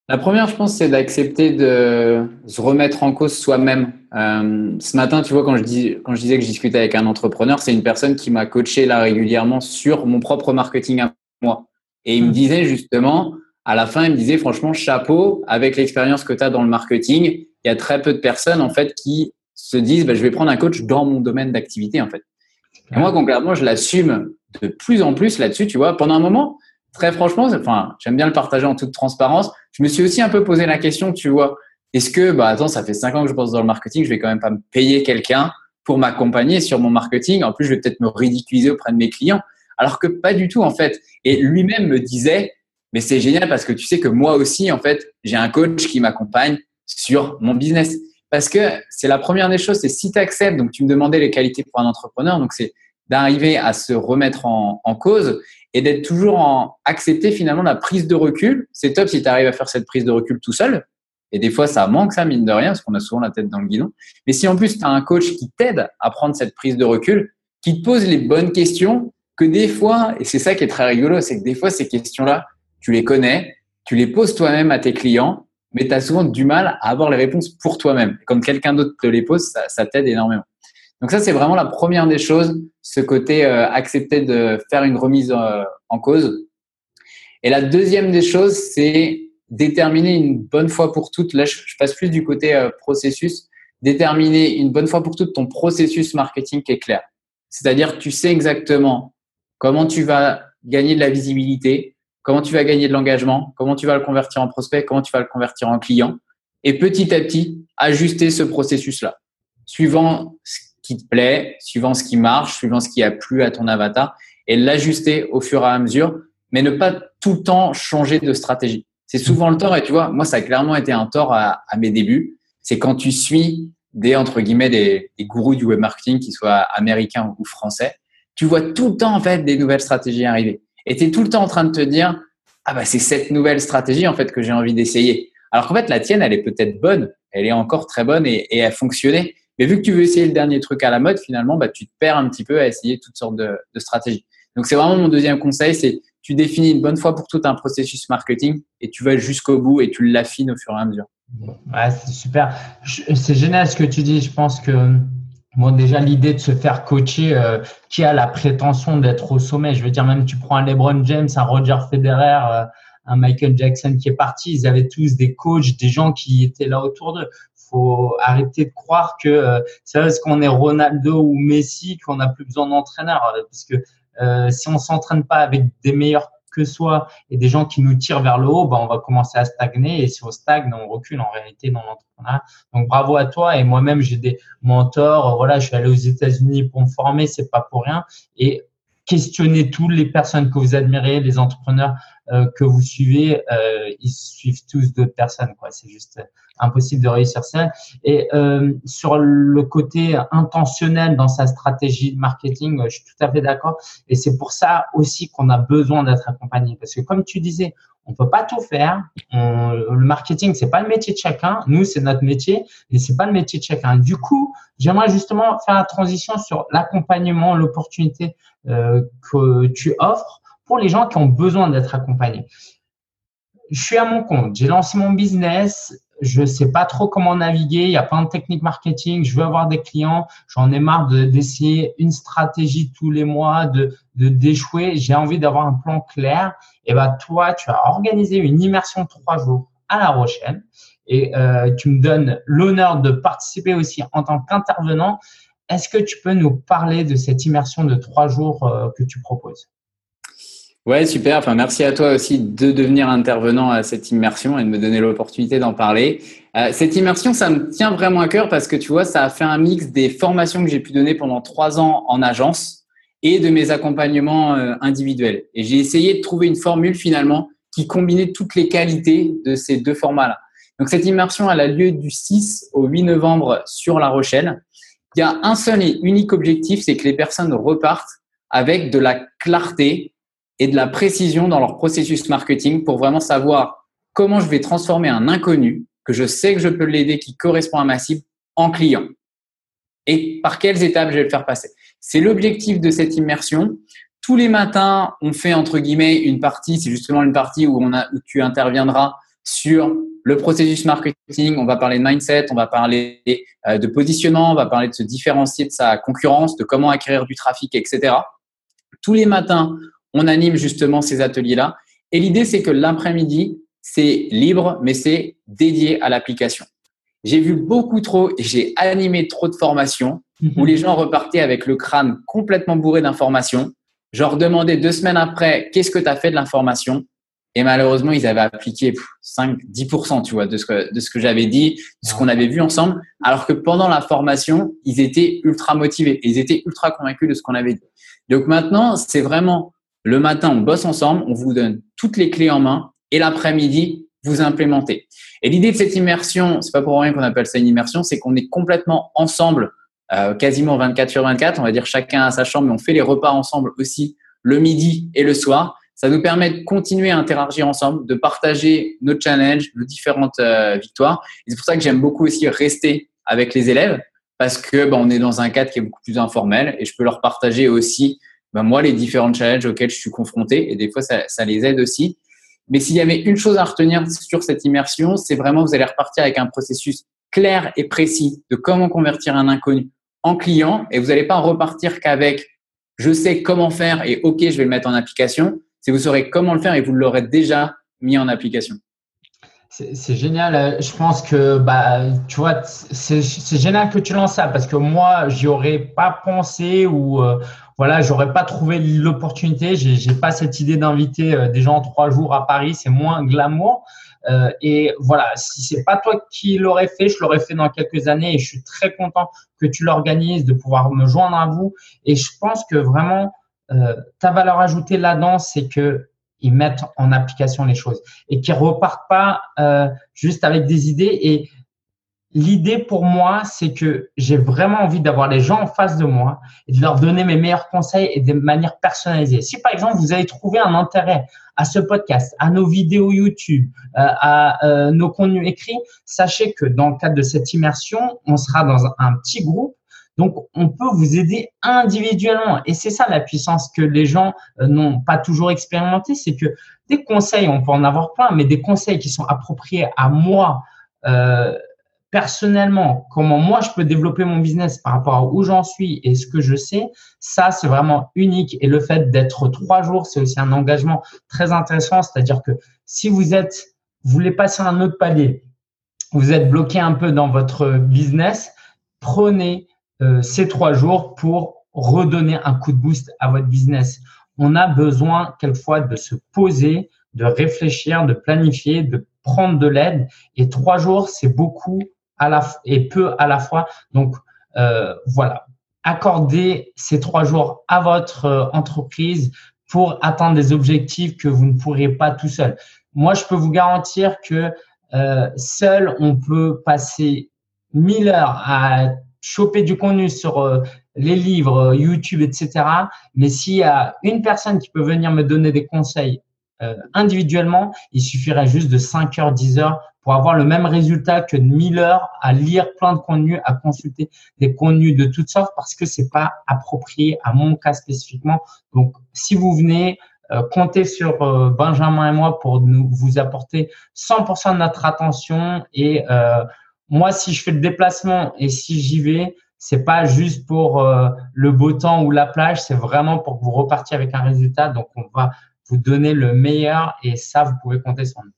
La première, je pense, c'est d'accepter de se remettre en cause soi-même. Euh, ce matin, tu vois, quand je, dis, quand je disais que je discutais avec un entrepreneur, c'est une personne qui m'a coaché là régulièrement sur mon propre marketing à moi. Et il me mmh. disait justement, à la fin, il me disait franchement, chapeau, avec l'expérience que tu as dans le marketing, il y a très peu de personnes en fait qui se disent bah, je vais prendre un coach dans mon domaine d'activité en fait. Et moi concrètement, je l'assume de plus en plus là-dessus, tu vois. Pendant un moment, très franchement, enfin, j'aime bien le partager en toute transparence. Je me suis aussi un peu posé la question, tu vois, est-ce que bah attends, ça fait cinq ans que je pense dans le marketing, je vais quand même pas me payer quelqu'un pour m'accompagner sur mon marketing? En plus, je vais peut-être me ridiculiser auprès de mes clients, alors que pas du tout en fait. Et lui-même me disait mais c'est génial parce que tu sais que moi aussi en fait, j'ai un coach qui m'accompagne sur mon business. Parce que c'est la première des choses, c'est si tu acceptes, donc tu me demandais les qualités pour un entrepreneur, donc c'est d'arriver à se remettre en, cause et d'être toujours en accepter finalement la prise de recul. C'est top si tu arrives à faire cette prise de recul tout seul, Et des fois, ça manque ça, mine de rien, parce qu'on a souvent la tête dans le guidon. Mais si en plus, tu as un coach qui t'aide à prendre cette prise de recul, qui te pose les bonnes questions, que des fois, et c'est ça qui est très rigolo, c'est que des fois, ces questions-là, tu les connais, tu les poses toi-même à tes clients, mais tu as souvent du mal à avoir les réponses pour toi-même. Quand quelqu'un d'autre te les pose, ça, t'aide énormément. Donc ça, c'est vraiment la première des choses, ce côté euh, accepter de faire une remise euh, en cause. Et la deuxième des choses, c'est déterminer une bonne fois pour toutes, là je, passe plus du côté euh, processus, déterminer une bonne fois pour toutes ton processus marketing qui est clair. C'est-à-dire tu sais exactement comment tu vas gagner de la visibilité, comment tu vas gagner de l'engagement, comment tu vas le convertir en prospect, comment tu vas le convertir en client? Et petit à petit, ajuster ce processus-là, suivant ce qui te plaît, suivant ce qui marche, suivant ce qui a plu à ton avatar, et l'ajuster au fur et à mesure, mais ne pas tout le temps changer de stratégie. C'est souvent le tort, et tu vois, moi, ça a clairement été un tort à, mes débuts. C'est quand tu suis des, entre guillemets, des, des gourous du web marketing, qu'ils soient américains ou français, tu vois tout le temps, en fait, des nouvelles stratégies arriver. Et tu es tout le temps en train de te dire, ah bah, c'est cette nouvelle stratégie, en fait, que j'ai envie d'essayer. Alors qu'en fait, la tienne, elle est peut-être bonne, elle est encore très bonne et, et elle fonctionnait. Mais vu que tu veux essayer le dernier truc à la mode, finalement, bah, tu te perds un petit peu à essayer toutes sortes de, stratégies. Donc, c'est vraiment mon deuxième conseil, c'est tu définis une bonne fois pour tout un processus marketing et tu vas jusqu'au bout et tu l'affines au fur et à mesure. Ouais, c'est super. C'est génial ce que tu dis. Je pense que bon, déjà l'idée de se faire coacher, euh, qui a la prétention d'être au sommet? Je veux dire, même tu prends un LeBron James, un Roger Federer, euh, un Michael Jackson qui est parti, ils avaient tous des coachs, des gens qui étaient là autour d'eux. Faut arrêter de croire que euh, c'est parce qu'on est Ronaldo ou Messi qu'on n'a plus besoin d'entraîneur, parce que euh, si on s'entraîne pas avec des meilleurs que soi et des gens qui nous tirent vers le haut, ben on va commencer à stagner. Et si on stagne, on recule en réalité dans l'entrepreneuriat. Donc bravo à toi. Et moi-même, j'ai des mentors. Voilà, je suis allé aux États-Unis pour me former, c'est pas pour rien. Et questionner toutes les personnes que vous admirez, les entrepreneurs que vous suivez, euh, ils suivent tous d'autres personnes. C'est juste impossible de réussir ça. Et euh, sur le côté intentionnel dans sa stratégie de marketing, je suis tout à fait d'accord. Et c'est pour ça aussi qu'on a besoin d'être accompagné. Parce que comme tu disais, on peut pas tout faire. le marketing, c'est pas le métier de chacun. Nous, c'est notre métier, mais c'est pas le métier de chacun. Du coup, j'aimerais justement faire la transition sur l'accompagnement, l'opportunité euh, que tu offres pour les gens qui ont besoin d'être accompagnés. Je suis à mon compte, j'ai lancé mon business, je sais pas trop comment naviguer, il y a plein de techniques marketing, je veux avoir des clients, j'en ai marre d'essayer une stratégie tous les mois, de d'échouer, j'ai envie d'avoir un plan clair. Et ben toi, tu as organisé une immersion de trois jours à La Rochelle. Et euh, tu me donnes l'honneur de participer aussi en tant qu'intervenant. Est-ce que tu peux nous parler de cette immersion de trois jours euh, que tu proposes? Ouais, super. Enfin, merci à toi aussi de devenir intervenant à cette immersion et de me donner l'opportunité d'en parler. Euh, cette immersion, ça me tient vraiment à cœur parce que tu vois, ça a fait un mix des formations que j'ai pu donner pendant trois ans en agence et de mes accompagnements euh, individuels. Et j'ai essayé de trouver une formule finalement qui combinait toutes les qualités de ces deux formats-là. Donc cette immersion, elle a lieu du 6 au 8 novembre sur La Rochelle. Il y a un seul et unique objectif, c'est que les personnes repartent avec de la clarté et de la précision dans leur processus marketing pour vraiment savoir comment je vais transformer un inconnu que je sais que je peux l'aider, qui correspond à ma cible, en client. Et par quelles étapes je vais le faire passer. C'est l'objectif de cette immersion. Tous les matins, on fait entre guillemets une partie, c'est justement une partie où, on a, où tu interviendras sur le processus marketing, on va parler de mindset, on va parler euh, de positionnement, on va parler de se différencier de sa concurrence, de comment acquérir du trafic, etc. Tous les matins, on anime justement ces ateliers-là. Et l'idée, c'est que l'après-midi, c'est libre, mais c'est dédié à l'application. J'ai vu beaucoup trop et j'ai animé trop de formations où les gens repartaient avec le crâne complètement bourré d'informations. Je leur demandais deux semaines après, qu'est-ce que tu as fait de l'information? Et malheureusement, ils avaient appliqué 5, 10% tu vois, de ce que, de ce que j'avais dit, de ce qu'on avait vu ensemble. Alors que pendant la formation, ils étaient ultra motivés et ils étaient ultra convaincus de ce qu'on avait dit. Donc maintenant, c'est vraiment le matin, on bosse ensemble, on vous donne toutes les clés en main et l'après-midi, vous implémentez. Et l'idée de cette immersion, c'est pas pour rien qu'on appelle ça une immersion, c'est qu'on est complètement ensemble, euh, quasiment 24 sur 24. On va dire chacun à sa chambre, mais on fait les repas ensemble aussi le midi et le soir. ça nous permet de continuer à interagir ensemble, de partager nos challenges, nos différentes euh, victoires. C'est pour ça que j'aime beaucoup aussi rester avec les élèves parce que ben, on est dans un cadre qui est beaucoup plus informel et je peux leur partager aussi ben, moi les différents challenges auxquels je suis confronté et des fois ça, les aide aussi. Mais s'il y avait une chose à retenir sur cette immersion, c'est vraiment vous allez repartir avec un processus clair et précis de comment convertir un inconnu en client et vous n'allez pas repartir qu'avec je sais comment faire et ok je vais le mettre en application c'est vous saurez comment le faire et vous l'aurez déjà mis en application. C'est génial. Euh, je pense que, bah, tu vois, c'est génial que tu lances ça parce que moi, j'y aurais pas pensé ou, euh, voilà, j'aurais pas trouvé l'opportunité. J'ai pas cette idée d'inviter euh, des gens en trois jours à Paris. C'est moins glamour. et voilà, si c'est pas toi qui l'aurais fait, je l'aurais fait dans quelques années et je suis très content que tu l'organises, de pouvoir me joindre à vous. Et je pense que vraiment, euh, ta valeur ajoutée là-dedans, c'est que ils mettent en application les choses et qu'ils repartent pas euh, juste avec des idées. Et l'idée pour moi, c'est que j'ai vraiment envie d'avoir les gens en face de moi et de leur donner mes meilleurs conseils et de manière personnalisée. Si par exemple vous avez trouvé un intérêt à ce podcast, à nos vidéos YouTube, euh, à euh, nos contenus écrits, sachez que dans le cadre de cette immersion, on sera dans un petit groupe donc, on peut vous aider individuellement. Et c'est ça la puissance que les gens euh, n'ont pas toujours expérimenté, c'est que des conseils, on peut en avoir plein, mais des conseils qui sont appropriés à moi euh, personnellement, comment moi je peux développer mon business par rapport à où j'en suis et ce que je sais, ça c'est vraiment unique. Et le fait d'être trois jours, c'est aussi un engagement très intéressant. C'est-à-dire que si vous êtes, vous voulez passer un autre palier, vous êtes bloqué un peu dans votre business, prenez euh, ces trois jours pour redonner un coup de boost à votre business. On a besoin quelquefois de se poser, de réfléchir, de planifier, de prendre de l'aide. Et trois jours, c'est beaucoup à la et peu à la fois. Donc euh, voilà, accordez ces trois jours à votre euh, entreprise pour atteindre des objectifs que vous ne pourrez pas tout seul. Moi, je peux vous garantir que euh, seul, on peut passer 1000 heures à choper du contenu sur euh, les livres, euh, YouTube, etc. Mais s'il y a une personne qui peut venir me donner des conseils euh, individuellement, il suffirait juste de 5 heures, 10 heures pour avoir le même résultat que de 1000 heures à lire plein de contenus, à consulter des contenus de toutes sortes parce que c'est pas approprié à mon cas spécifiquement. Donc, si vous venez, comptez sur Benjamin et moi pour nous vous apporter 100% de notre attention et moi, si je fais le déplacement et si j'y vais, c'est pas juste pour euh, le beau temps ou la plage, c'est vraiment pour que vous repartiez avec un résultat. Donc, on va vous donner le meilleur et ça, vous pouvez compter sur nous.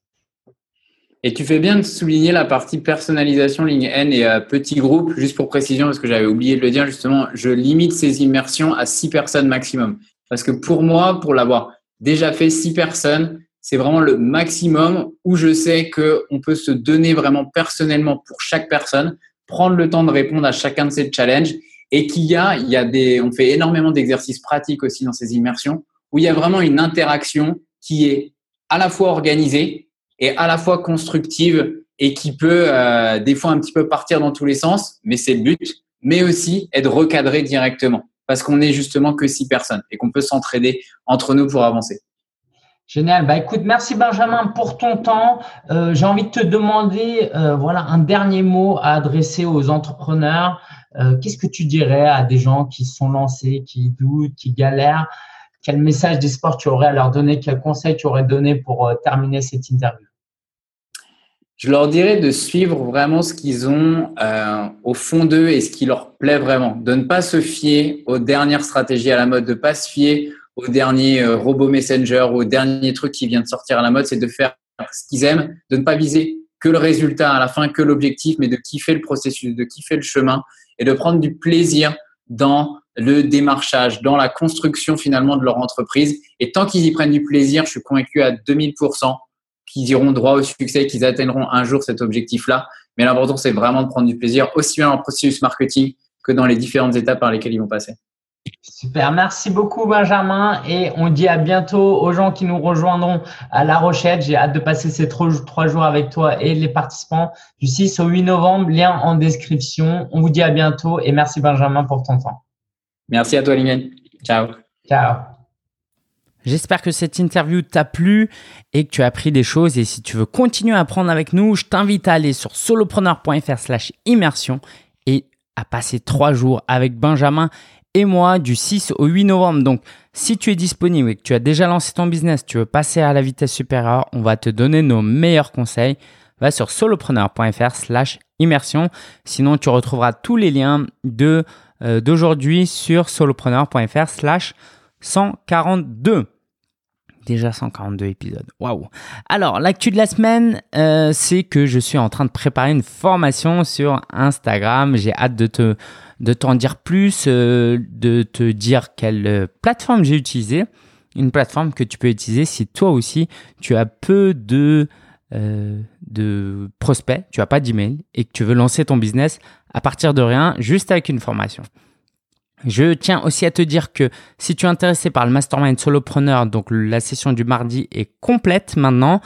Et tu fais bien de souligner la partie personnalisation ligne N et euh, petit groupe, juste pour précision, parce que j'avais oublié de le dire justement, je limite ces immersions à six personnes maximum. Parce que pour moi, pour l'avoir déjà fait six personnes, c'est vraiment le maximum où je sais qu'on peut se donner vraiment personnellement pour chaque personne, prendre le temps de répondre à chacun de ces challenges et qu'il y a, il y a des, on fait énormément d'exercices pratiques aussi dans ces immersions où il y a vraiment une interaction qui est à la fois organisée et à la fois constructive et qui peut euh, des fois un petit peu partir dans tous les sens, mais c'est le but, mais aussi être recadré directement parce qu'on est justement que six personnes et qu'on peut s'entraider entre nous pour avancer. Génial. Bah écoute, merci Benjamin pour ton temps. Euh, j'ai envie de te demander, euh, voilà, un dernier mot à adresser aux entrepreneurs. Qu'est-ce que tu dirais à des gens qui sont lancés, qui doutent, qui galèrent? Quel message d'espoir tu aurais à leur donner? Quel conseil tu aurais donné pour terminer cette interview? Je leur dirais de suivre vraiment ce qu'ils ont au fond d'eux et ce qui leur plaît vraiment. De ne pas se fier aux dernières stratégies à la mode, de ne pas se fier au dernier euh, robot messenger, au dernier truc qui vient de sortir à la mode, c'est de faire ce qu'ils aiment, de ne pas viser que le résultat à la fin, que l'objectif, mais de kiffer le processus, de kiffer le chemin et de prendre du plaisir dans le démarchage, dans la construction finalement de leur entreprise. Et tant qu'ils y prennent du plaisir, je suis convaincu à 2000% qu'ils iront droit au succès, qu'ils atteindront un jour cet objectif-là. Mais l'important, c'est vraiment de prendre du plaisir aussi bien dans le processus marketing que dans les différentes étapes par lesquelles ils vont passer. Super, merci beaucoup Benjamin et on dit à bientôt aux gens qui nous rejoindront à La Rochelle. J'ai hâte de passer ces trois jours avec toi et les participants du 6 au 8 novembre, lien en description. On vous dit à bientôt et merci Benjamin pour ton temps. Merci à toi Lingen. Ciao. Ciao. J'espère que cette interview t'a plu et que tu as appris des choses. Et si tu veux continuer à apprendre avec nous, je t'invite à aller sur solopreneur.fr slash immersion et à passer trois jours avec Benjamin et moi du 6 au 8 novembre. Donc, si tu es disponible et que tu as déjà lancé ton business, tu veux passer à la vitesse supérieure, on va te donner nos meilleurs conseils. Va sur solopreneur.fr slash immersion. Sinon, tu retrouveras tous les liens euh, d'aujourd'hui sur solopreneur.fr slash 142. Déjà 142 épisodes. Waouh. Alors, l'actu de la semaine, euh, c'est que je suis en train de préparer une formation sur Instagram. J'ai hâte de te de t'en dire plus, euh, de te dire quelle euh, plateforme j'ai utilisée. Une plateforme que tu peux utiliser si toi aussi tu as peu de de prospects, tu as pas d'email et que tu veux lancer ton business à partir de rien, juste avec une formation. Je tiens aussi à te dire que si tu es intéressé par le mastermind solopreneur, donc la session du mardi est complète maintenant.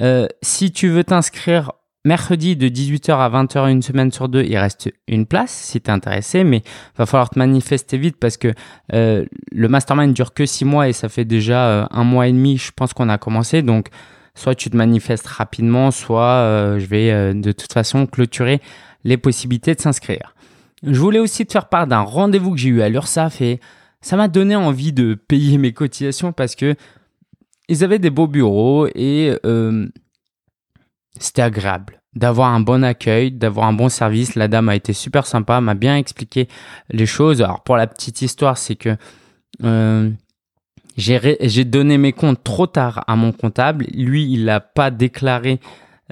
Euh, si tu veux t'inscrire mercredi de 18h à 20h une semaine sur deux, il reste une place si tu es intéressé, mais va falloir te manifester vite parce que euh, le mastermind dure que six mois et ça fait déjà euh, un mois et demi, je pense qu'on a commencé. Donc soit tu te manifestes rapidement, soit je vais de toute façon clôturer les possibilités de s'inscrire. Je voulais aussi te faire part d'un rendez-vous que j'ai eu à l'URSAF et ça m'a donné envie de payer mes cotisations parce que ils avaient des beaux bureaux et euh, c'était agréable d'avoir un bon accueil, d'avoir un bon service. La dame a été super sympa, m'a bien expliqué les choses. Alors pour la petite histoire, c'est que euh, j'ai donné mes comptes trop tard à mon comptable. Lui, il n'a pas déclaré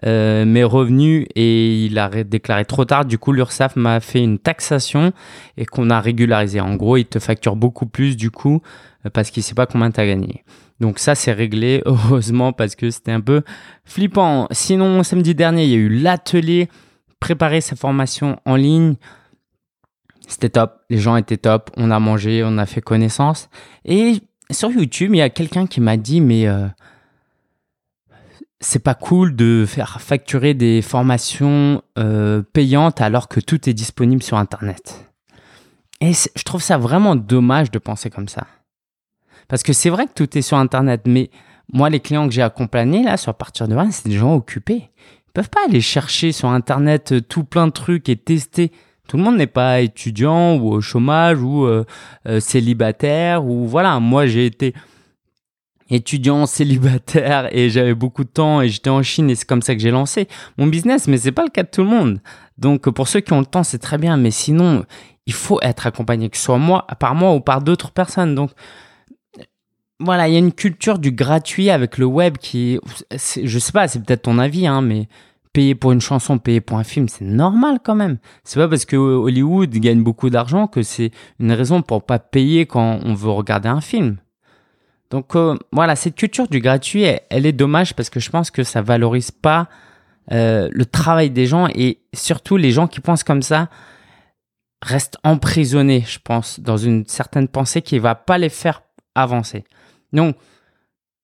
euh, mes revenus et il a déclaré trop tard. Du coup, l'URSSAF m'a fait une taxation et qu'on a régularisé. En gros, il te facture beaucoup plus du coup euh, parce qu'il sait pas combien tu as gagné. Donc ça, c'est réglé, heureusement, parce que c'était un peu flippant. Sinon, samedi dernier, il y a eu l'atelier préparer sa formation en ligne. C'était top, les gens étaient top, on a mangé, on a fait connaissance. Et sur YouTube, il y a quelqu'un qui m'a dit, mais... Euh, c'est pas cool de faire facturer des formations euh, payantes alors que tout est disponible sur Internet. Et je trouve ça vraiment dommage de penser comme ça. Parce que c'est vrai que tout est sur Internet, mais moi, les clients que j'ai accompagnés, là, sur partir de rien, c'est des gens occupés. Ils peuvent pas aller chercher sur Internet euh, tout plein de trucs et tester. Tout le monde n'est pas étudiant ou au chômage ou euh, célibataire ou voilà. Moi, j'ai été étudiant célibataire et j'avais beaucoup de temps et j'étais en Chine et c'est comme ça que j'ai lancé mon business. Mais c'est pas le cas de tout le monde. Donc pour ceux qui ont le temps c'est très bien. Mais sinon il faut être accompagné que ce soit moi par moi ou par d'autres personnes. Donc voilà il y a une culture du gratuit avec le web qui je sais pas c'est peut-être ton avis hein mais payer pour une chanson payer pour un film c'est normal quand même. C'est pas parce que Hollywood gagne beaucoup d'argent que c'est une raison pour pas payer quand on veut regarder un film donc euh, voilà, cette culture du gratuit, elle, est dommage parce que je pense que ça valorise pas euh, le travail des gens et surtout les gens qui pensent comme ça restent emprisonnés, je pense, dans une certaine pensée qui va pas les faire avancer. Donc,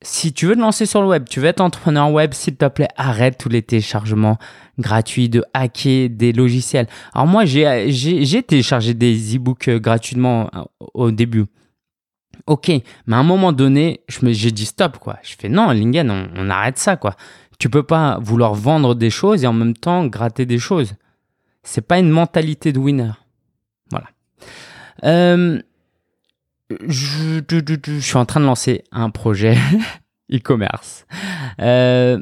si tu veux te lancer sur le web, tu veux être entrepreneur web, s'il te plaît, arrête tous les téléchargements gratuits de hacker des logiciels. Alors moi, j'ai téléchargé des e-books gratuitement euh, au début. Ok, mais à un moment donné, j'ai dit stop, quoi. Je fais non, Lingen, on, arrête ça, quoi. Tu peux pas vouloir vendre des choses et en même temps gratter des choses. C'est pas une mentalité de winner. Voilà. Euh, je, je, suis en train de lancer un projet e-commerce. Euh,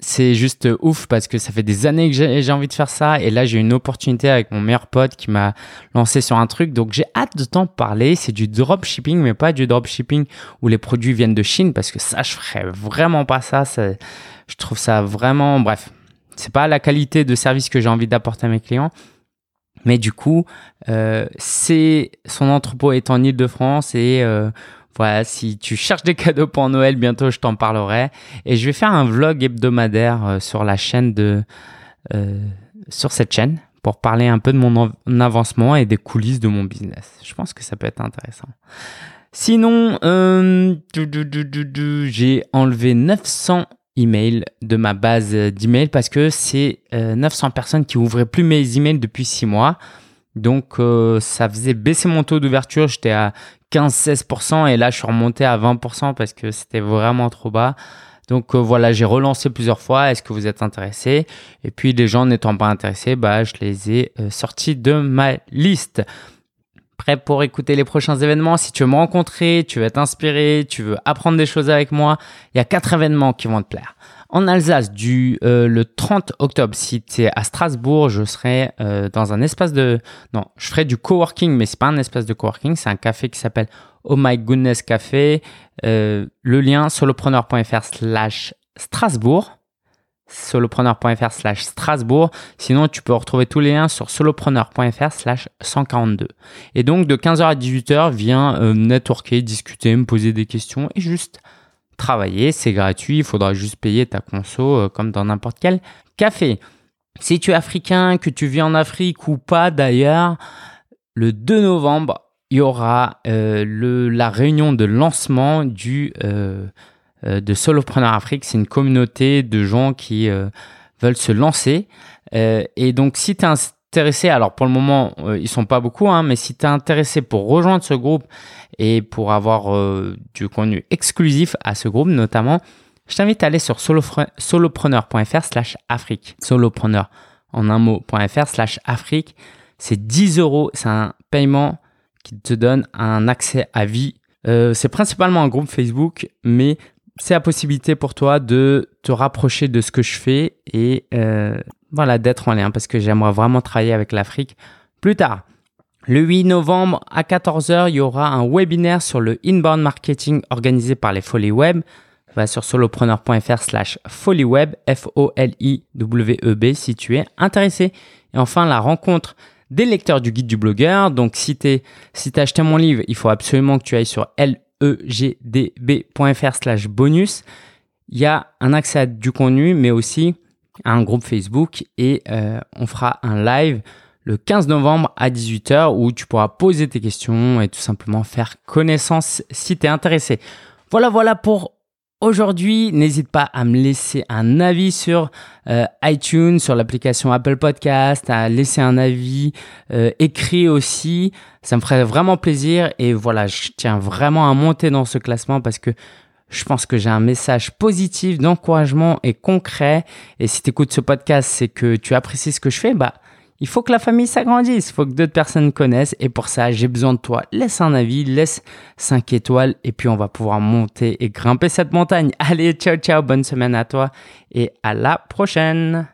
c'est juste ouf parce que ça fait des années que j'ai envie de faire ça. Et là j'ai une opportunité avec mon meilleur pote qui m'a lancé sur un truc. Donc j'ai hâte de t'en parler. C'est du dropshipping mais pas du dropshipping où les produits viennent de Chine parce que ça je ferais vraiment pas ça, je trouve ça vraiment bref c'est pas la qualité de service que j'ai envie d'apporter à mes clients. Mais du coup euh, c'est son entrepôt est en Ile-de-France et euh, si tu cherches des cadeaux pour Noël, bientôt je t'en parlerai. Et je vais faire un vlog hebdomadaire euh, sur la chaîne de, euh, sur cette chaîne pour parler un peu de mon avancement et des coulisses de mon business. Je pense que ça peut être intéressant. Sinon, euh, j'ai enlevé 900 emails de ma base d'emails parce que c'est 900 personnes qui ouvraient plus mes emails depuis 6 mois. Donc ça faisait baisser mon taux d'ouverture, j'étais à 15-16% et là je suis remonté à 20% parce que c'était vraiment trop bas. Donc voilà, j'ai relancé plusieurs fois. Est-ce que vous êtes intéressé? Et puis les gens n'étant pas intéressés, bah je les ai sortis de ma liste prêt pour écouter les prochains événements. Si tu veux me rencontrer, tu veux être inspiré, tu veux apprendre des choses avec moi, il y a quatre événements qui vont te plaire. En Alsace, du euh, le 30 octobre, si tu es à Strasbourg, je serai euh, dans un espace de... Non, je ferai du coworking, mais c'est pas un espace de coworking, c'est un café qui s'appelle Oh My Goodness Café. Euh, le lien solopreneur.fr slash Strasbourg solopreneur.fr slash Strasbourg. Sinon, tu peux retrouver tous les liens sur solopreneur.fr slash 142. Et donc, de 15h à 18h, viens euh, networker, discuter, me poser des questions et juste travailler. C'est gratuit. Il faudra juste payer ta conso euh, comme dans n'importe quel café. Si tu es africain, que tu vis en Afrique ou pas d'ailleurs, le 2 novembre, il y aura euh, la réunion de lancement du de Solopreneur Afrique. C'est une communauté de gens qui euh, veulent se lancer. Euh, et donc, si tu es intéressé, alors pour le moment, ils sont pas beaucoup, hein, mais si tu es intéressé pour rejoindre ce groupe et pour avoir du contenu exclusif à ce groupe notamment, je t'invite à aller sur solopreneur.fr slash Afrique. Solopreneur en un mot.fr slash Afrique. C'est 10 euros. C'est un paiement qui te donne un accès à vie. c'est principalement un groupe Facebook, mais c'est la possibilité pour toi de te rapprocher de ce que je fais et euh, voilà d'être en lien parce que j'aimerais vraiment travailler avec l'Afrique plus tard. Le 8 novembre à 14h, il y aura un webinaire sur le inbound marketing organisé par les Folies Web. Va sur solopreneur.fr slash folieweb, F-O-L-I-W-E-B si tu es intéressé. Et enfin, la rencontre des lecteurs du guide du blogueur. Donc, si tu si as acheté mon livre, il faut absolument que tu ailles sur L egdb.fr slash bonus. Il y a un accès à du contenu, mais aussi à un groupe Facebook et euh, on fera un live le 15 novembre à 18h où tu pourras poser tes questions et tout simplement faire connaissance si tu es intéressé. Voilà, voilà pour Aujourd'hui, n'hésite pas à me laisser un avis sur euh, iTunes, sur l'application Apple Podcast, à laisser un avis euh, écrit aussi. Ça me ferait vraiment plaisir et voilà, je tiens vraiment à monter dans ce classement parce que je pense que j'ai un message positif, d'encouragement et concret. Et si tu écoutes ce podcast, c'est que tu apprécies ce que je fais, bah il faut que la famille s'agrandisse, il faut que d'autres personnes connaissent et pour ça, j'ai besoin de toi. Laisse un avis, laisse 5 étoiles et puis on va pouvoir monter et grimper cette montagne. Allez, ciao ciao, bonne semaine à toi et à la prochaine.